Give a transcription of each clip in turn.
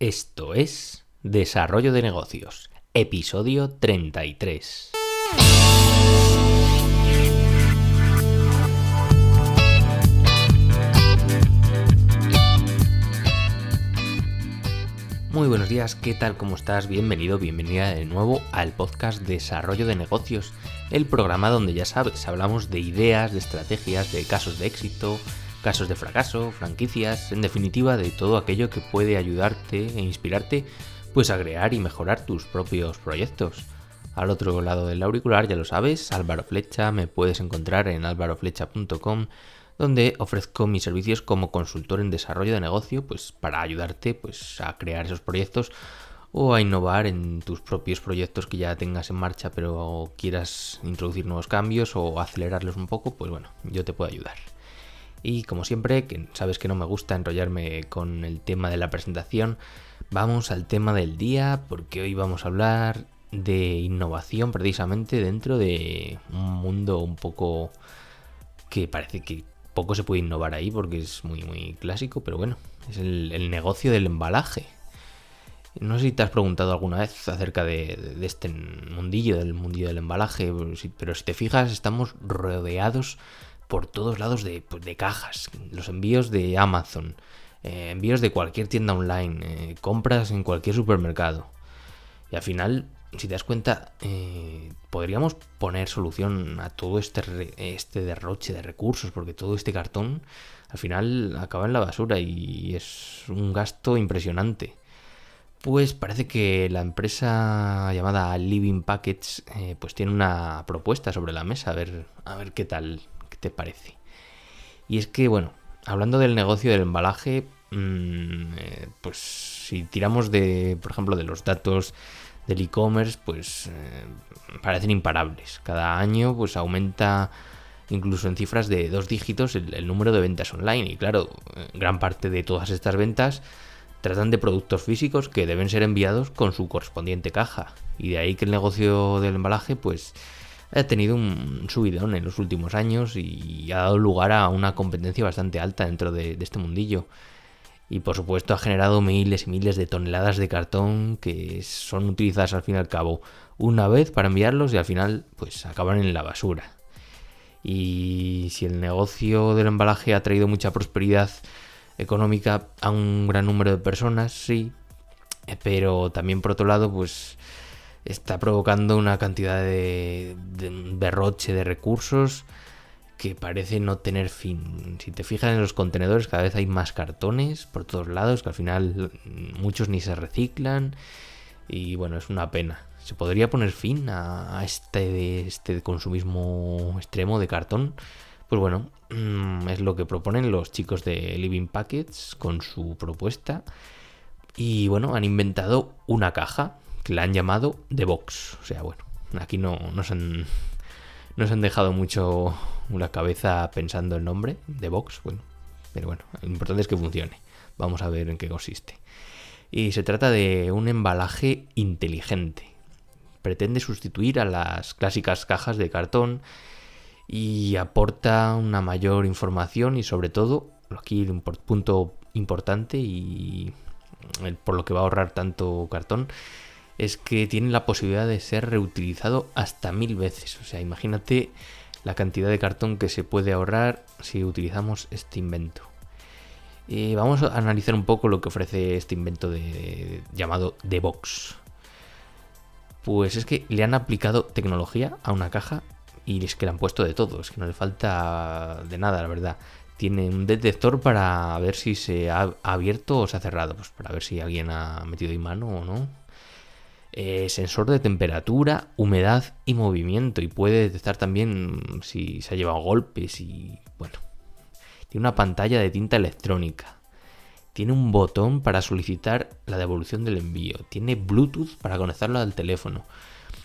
Esto es Desarrollo de Negocios, episodio 33. Muy buenos días, ¿qué tal? ¿Cómo estás? Bienvenido, bienvenida de nuevo al podcast Desarrollo de Negocios, el programa donde ya sabes, hablamos de ideas, de estrategias, de casos de éxito, casos de fracaso, franquicias, en definitiva de todo aquello que puede ayudarte e inspirarte pues a crear y mejorar tus propios proyectos. Al otro lado del auricular, ya lo sabes, Álvaro Flecha, me puedes encontrar en álvaroflecha.com donde ofrezco mis servicios como consultor en desarrollo de negocio, pues para ayudarte pues a crear esos proyectos o a innovar en tus propios proyectos que ya tengas en marcha pero quieras introducir nuevos cambios o acelerarlos un poco, pues bueno, yo te puedo ayudar. Y como siempre, que sabes que no me gusta enrollarme con el tema de la presentación, vamos al tema del día porque hoy vamos a hablar de innovación precisamente dentro de un mundo un poco que parece que poco se puede innovar ahí porque es muy muy clásico, pero bueno, es el, negocio del embalaje. No sé si te has preguntado alguna vez acerca de, de, este mundillo, del mundillo del embalaje, pero si te fijas estamos rodeados por todos lados de, pues, de cajas, los envíos de Amazon, eh, envíos de cualquier tienda online, eh, compras en cualquier supermercado. Y al final, si te das cuenta, eh, podríamos poner solución a todo este, este derroche de recursos, porque todo este cartón al final acaba en la basura y es un gasto impresionante. Pues parece que la empresa llamada Living Packets pues tiene una propuesta sobre la mesa, a ver, a ver qué tal, te parece? Y es que, bueno, hablando del negocio del embalaje, mm, eh, pues si tiramos de, por ejemplo, de los datos del e-commerce, pues eh, parecen imparables. Cada año, pues aumenta incluso en cifras de dos dígitos el, número de ventas online. Y claro, eh, gran parte de todas estas ventas tratan de productos físicos que deben ser enviados con su correspondiente caja. Y de ahí que el negocio del embalaje, pues ha tenido un subidón en los últimos años y ha dado lugar a una competencia bastante alta dentro de, este mundillo. Y por supuesto ha generado miles y miles de toneladas de cartón que son utilizadas al fin y al cabo una vez para enviarlos y al final pues acaban en la basura. Y si el negocio del embalaje ha traído mucha prosperidad económica a un gran número de personas, sí, pero también por otro lado pues está provocando una cantidad de, derroche de recursos que parece no tener fin. Si te fijas en los contenedores, cada vez hay más cartones por todos lados, que al final muchos ni se reciclan. Y bueno, es una pena. ¿Se podría poner fin a, este, este consumismo extremo de cartón? Pues bueno, mm, es lo que proponen los chicos de Living Packets con su propuesta. Y bueno, han inventado una caja la han llamado The Box. O sea, bueno, aquí no, no, se, han, no se han dejado mucho la cabeza pensando el nombre, The Box, bueno, pero bueno, lo importante es que funcione. Vamos a ver en qué consiste. Y se trata de un embalaje inteligente. Pretende sustituir a las clásicas cajas de cartón y aporta una mayor información y sobre todo, aquí un punto importante y por lo que va a ahorrar tanto cartón, es que tiene la posibilidad de ser reutilizado hasta mil veces. O sea, imagínate la cantidad de cartón que se puede ahorrar si utilizamos este invento. Y vamos a analizar un poco lo que ofrece este invento de, llamado The Box. Pues es que le han aplicado tecnología a una caja y es que le han puesto de todo, es que no le falta de nada, la verdad. Tiene un detector para ver si se ha abierto o se ha cerrado, pues para ver si alguien ha metido ahí mano o no eh, sensor de temperatura, humedad y movimiento y puede detectar también si se ha llevado golpes y bueno. Tiene una pantalla de tinta electrónica. Tiene un botón para solicitar la devolución del envío. Tiene Bluetooth para conectarlo al teléfono.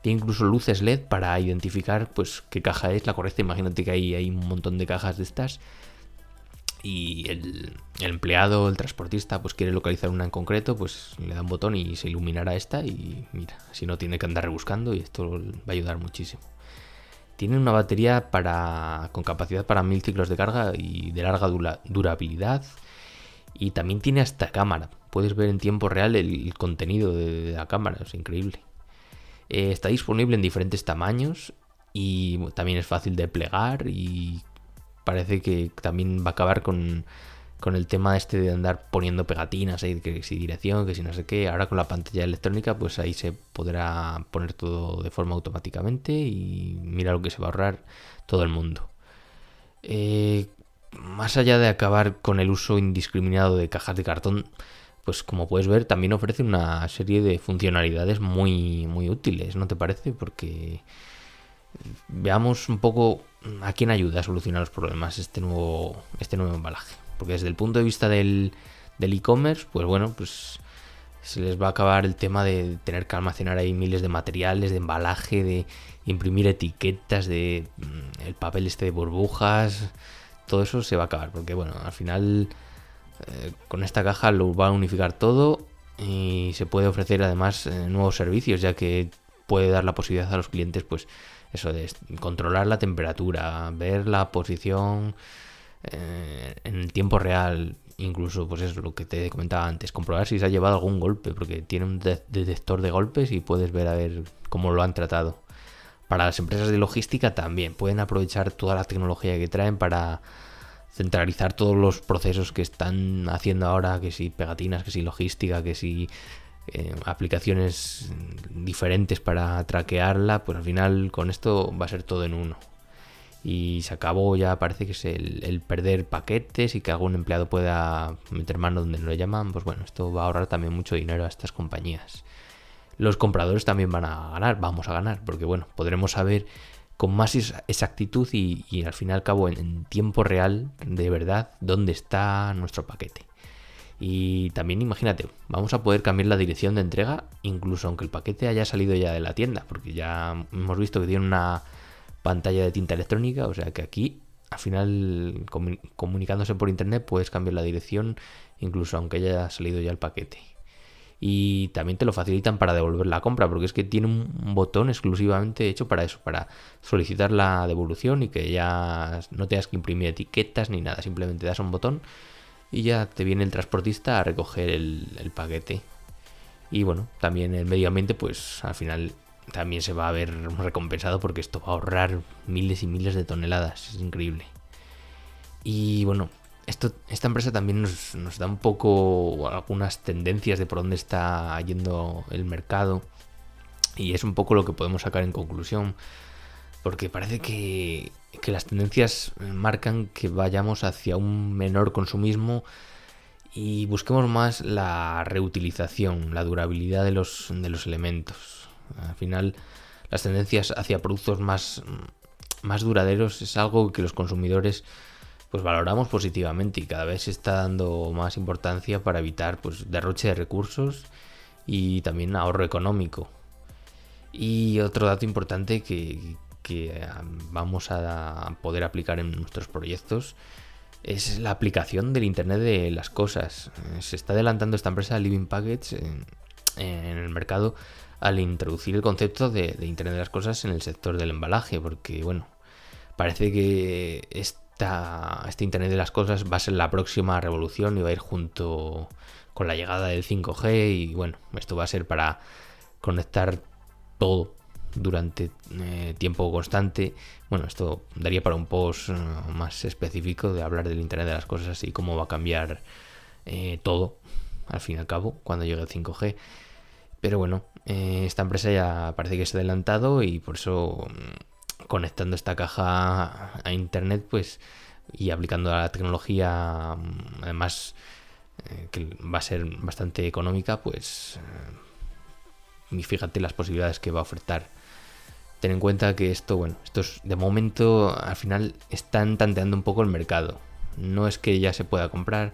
Tiene incluso luces LED para identificar pues qué caja es la correcta. Imagínate que hay, hay un montón de cajas de estas y el, empleado, el transportista, pues quiere localizar una en concreto, pues le da un botón y se iluminará esta y mira, si no tiene que andar rebuscando y esto va a ayudar muchísimo. Tiene una batería para, con capacidad para mil ciclos de carga y de larga durabilidad. Y también tiene hasta cámara. Puedes ver en tiempo real el, contenido de, la cámara, es increíble. Eh, está disponible en diferentes tamaños y también es fácil de plegar y parece que también va a acabar con, el tema este de andar poniendo pegatinas, ahí, que si dirección, que si no sé qué. Ahora con la pantalla electrónica, pues ahí se podrá poner todo de forma automáticamente y mira lo que se va a ahorrar todo el mundo. Eh, más allá de acabar con el uso indiscriminado de cajas de cartón, pues como puedes ver, también ofrece una serie de funcionalidades muy, muy útiles, ¿no te parece? Porque veamos un poco a quién ayuda a solucionar los problemas este nuevo, este nuevo embalaje. Porque desde el punto de vista del e-commerce, pues bueno, pues se les va a acabar el tema de tener que almacenar ahí miles de materiales, de embalaje, de imprimir etiquetas, de mm, el papel este de burbujas, todo eso se va a acabar. Porque bueno, al final eh, con esta caja lo va a unificar todo y se puede ofrecer además eh, nuevos servicios, ya que puede dar la posibilidad a los clientes, pues eso de controlar la temperatura, ver la posición eh, en tiempo real, incluso pues eso lo que te comentaba antes, comprobar si se ha llevado algún golpe, porque tiene un detector de golpes y puedes ver a ver cómo lo han tratado. Para las empresas de logística también pueden aprovechar toda la tecnología que traen para centralizar todos los procesos que están haciendo ahora, que si pegatinas, que si logística, que si eh, aplicaciones diferentes para traquearla, pues al final con esto va a ser todo en uno. Y se acabó ya, parece que es el, perder paquetes y que algún empleado pueda meter mano donde no lo llaman. Pues bueno, esto va a ahorrar también mucho dinero a estas compañías. Los compradores también van a ganar, vamos a ganar, porque bueno, podremos saber con más exactitud y, al fin y al cabo en, tiempo real de verdad dónde está nuestro paquete. Y también imagínate, vamos a poder cambiar la dirección de entrega incluso aunque el paquete haya salido ya de la tienda, porque ya hemos visto que tiene una pantalla de tinta electrónica, o sea que aquí al final comunicándose por internet puedes cambiar la dirección incluso aunque haya salido ya el paquete. Y también te lo facilitan para devolver la compra, porque es que tiene un botón exclusivamente hecho para eso, para solicitar la devolución y que ya no tengas que imprimir etiquetas ni nada, simplemente das un botón y ya te viene el transportista a recoger el, paquete. Y bueno, también el medio ambiente, pues al final también se va a ver recompensado porque esto va a ahorrar miles y miles de toneladas, es increíble. Y bueno, esta empresa también nos, da un poco algunas tendencias de por dónde está yendo el mercado y es un poco lo que podemos sacar en conclusión porque parece que, que las tendencias marcan que vayamos hacia un menor consumismo y busquemos más la reutilización, la durabilidad de los, de los elementos. Al final, las tendencias hacia productos más, más duraderos es algo que los consumidores pues valoramos positivamente y cada vez se está dando más importancia para evitar pues derroche de recursos y también ahorro económico. Y otro dato importante que, vamos a poder aplicar en nuestros proyectos es la aplicación del Internet de las cosas. Se está adelantando esta empresa Living Packets en, el mercado al introducir el concepto de, de, Internet de las cosas en el sector del embalaje, porque bueno, parece que es este Internet de las Cosas va a ser la próxima revolución y va a ir junto con la llegada del 5G y bueno, esto va a ser para conectar todo durante eh, tiempo constante. Bueno, esto daría para un post eh, más específico de hablar del Internet de las Cosas y cómo va a cambiar eh, todo, al fin y al cabo, cuando llegue el 5G. Pero bueno, esta empresa ya parece que se ha adelantado y por eso mm, conectando esta caja a internet, pues, y aplicando la tecnología, mm, además, que va a ser bastante económica, pues, eh, fíjate las posibilidades que va a ofertar. Ten en cuenta que esto, bueno, estos de momento al final están tanteando un poco el mercado. No es que ya se pueda comprar,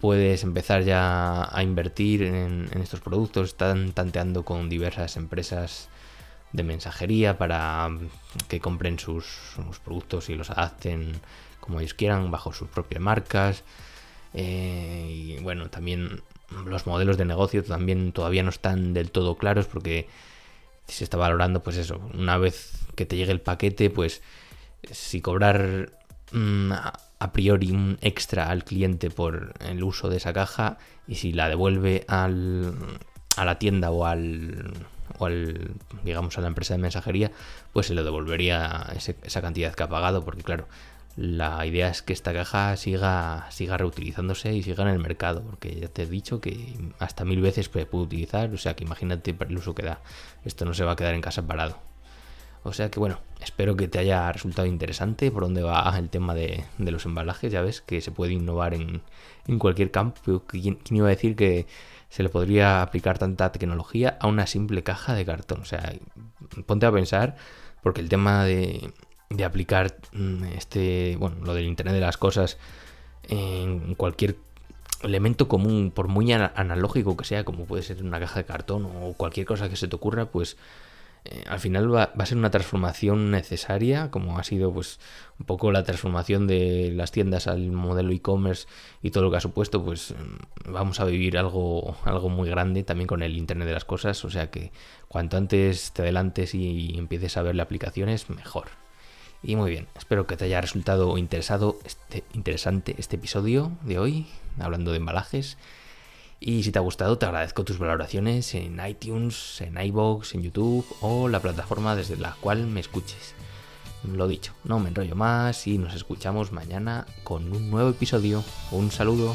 puedes empezar ya a invertir en, estos productos, están tanteando con diversas empresas de mensajería para que compren sus, productos y los adapten como ellos quieran bajo sus propias marcas. Eh, y bueno, también los modelos de negocio también todavía no están del todo claros porque se está valorando pues eso, una vez que te llegue el paquete, pues si cobrar mm, a priori un extra al cliente por el uso de esa caja y si la devuelve al, a la tienda o al, o al, digamos, a la empresa de mensajería, pues se le devolvería esa cantidad que ha pagado, porque claro, la idea es que esta caja siga, siga reutilizándose y siga en el mercado, porque ya te he dicho que hasta mil veces puede utilizar, o sea que imagínate el uso que da. Esto no se va a quedar en casa parado. O sea que bueno, espero que te haya resultado interesante por dónde va el tema de, los embalajes. Ya ves que se puede innovar en, cualquier campo. ¿Quién, iba a decir que se le podría aplicar tanta tecnología a una simple caja de cartón? O sea, ponte a pensar, porque el tema de, de aplicar mm, este, bueno, lo del Internet de las Cosas en cualquier elemento común, por muy analógico que sea, como puede ser una caja de cartón o cualquier cosa que se te ocurra, pues eh, al final va, a ser una transformación necesaria, como ha sido pues un poco la transformación de las tiendas al modelo e-commerce y todo lo que ha supuesto, pues mm, vamos a vivir algo, algo muy grande también con el Internet de las Cosas, o sea que cuanto antes te adelantes y empieces a verle aplicaciones, mejor. Y muy bien, espero que te haya resultado interesado este, interesante este episodio de hoy, hablando de embalajes. Y si te ha gustado, te agradezco tus valoraciones en iTunes, en iBox, en YouTube o la plataforma desde la cual me escuches. Lo dicho, no me enrollo más y nos escuchamos mañana con un nuevo episodio. Un saludo.